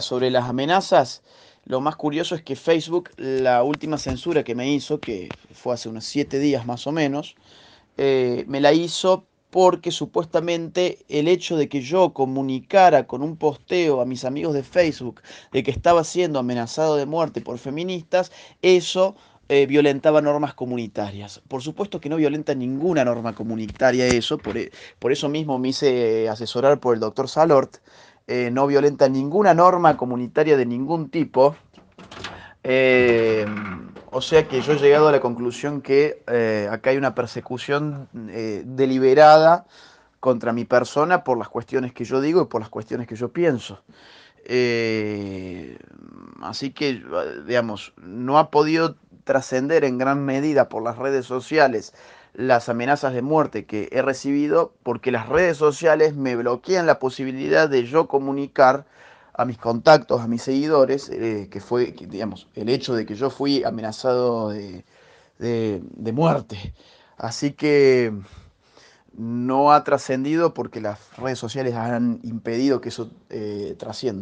Sobre las amenazas, lo más curioso es que Facebook, la última censura que me hizo, que fue hace unos siete días más o menos, eh, me la hizo porque supuestamente el hecho de que yo comunicara con un posteo a mis amigos de Facebook de que estaba siendo amenazado de muerte por feministas, eso eh, violentaba normas comunitarias. Por supuesto que no violenta ninguna norma comunitaria eso, por, e, por eso mismo me hice asesorar por el doctor Salort, eh, no violenta ninguna norma comunitaria de ningún tipo. Eh, o sea que yo he llegado a la conclusión que eh, acá hay una persecución deliberada contra mi persona por las cuestiones que yo digo y por las cuestiones que yo pienso. así que, digamos, no ha podido trascender en gran medida por las redes sociales las amenazas de muerte que he recibido porque las redes sociales me bloquean la posibilidad de yo comunicar a mis contactos, a mis seguidores, eh, que fue, digamos, el hecho de que yo fui amenazado de, de muerte. Así que no ha trascendido porque las redes sociales han impedido que eso eh, trascienda.